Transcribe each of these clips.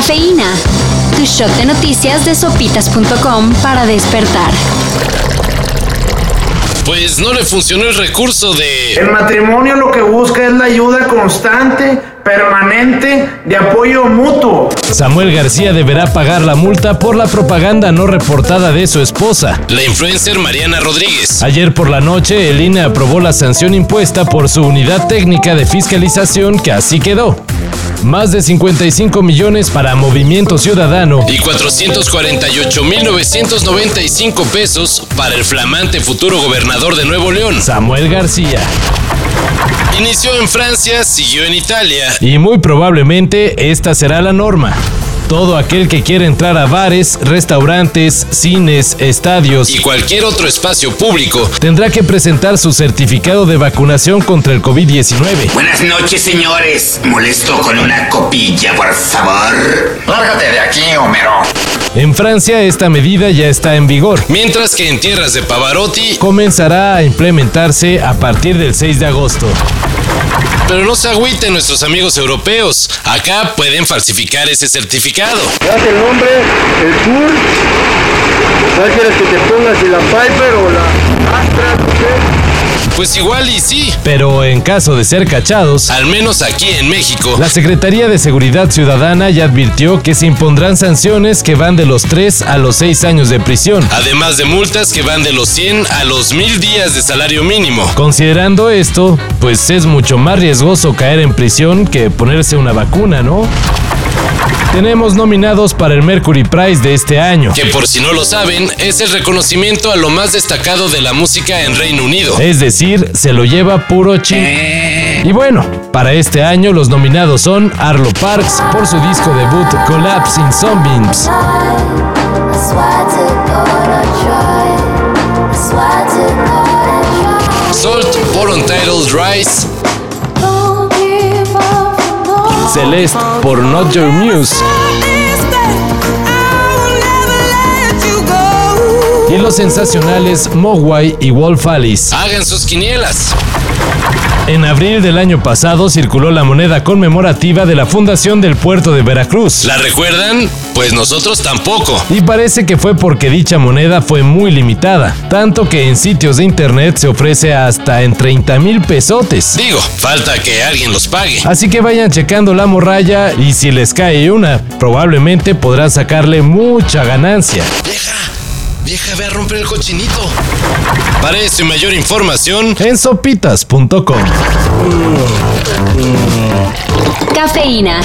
Cafeína. Tu shot de noticias de sopitas.com para despertar. Pues no le funcionó el recurso de... El matrimonio lo que busca es la ayuda constante, permanente, de apoyo mutuo. Samuel García deberá pagar la multa por la propaganda no reportada de su esposa. La influencer Mariana Rodríguez. Ayer por la noche, el INE aprobó la sanción impuesta por su unidad técnica de fiscalización que así quedó. Más de 55 millones para Movimiento Ciudadano y 448.995 pesos para el flamante futuro gobernador de Nuevo León, Samuel García. Inició en Francia, siguió en Italia y muy probablemente esta será la norma. Todo aquel que quiera entrar a bares, restaurantes, cines, estadios y cualquier otro espacio público tendrá que presentar su certificado de vacunación contra el COVID-19. Buenas noches, señores. Molesto con una copilla, por favor. Lárgate de aquí, Homero. En Francia esta medida ya está en vigor, mientras que en tierras de Pavarotti comenzará a implementarse a partir del 6 de agosto. Pero no se agüiten nuestros amigos europeos. Acá pueden falsificar ese certificado. Das el nombre, el tour. ¿Cuál quieres que te pongas? ¿Si la Piper o la Astra? No sé. Pues igual y sí. Pero en caso de ser cachados, al menos aquí en México, la Secretaría de Seguridad Ciudadana ya advirtió que se impondrán sanciones que van de los 3 a los 6 años de prisión. Además de multas que van de los 100 a los 1000 días de salario mínimo. Considerando esto, pues es mucho más riesgoso caer en prisión que ponerse una vacuna, ¿no? Tenemos nominados para el Mercury Prize de este año. Que por si no lo saben, es el reconocimiento a lo más destacado de la música en Reino Unido. Es decir, se lo lleva puro chi. Y bueno, para este año los nominados son Arlo Parks por su disco debut Collapse in Sunbeams. Salt por Untitled Rise. Celeste por Not Your Muse. Y los sensacionales Mogwai y Wolf Alice. Hagan sus quinielas. En abril del año pasado circuló la moneda conmemorativa de la Fundación del Puerto de Veracruz. ¿La recuerdan? Pues nosotros tampoco. Y parece que fue porque dicha moneda fue muy limitada, tanto que en sitios de internet se ofrece hasta en 30 mil pesotes. Digo, falta que alguien los pague. Así que vayan checando la morralla y si les cae una, probablemente podrán sacarle mucha ganancia. Vieja, ve a romper el cochinito. Para eso mayor información en sopitas.com. Cafeína.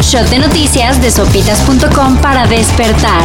Shot de noticias de sopitas.com para despertar.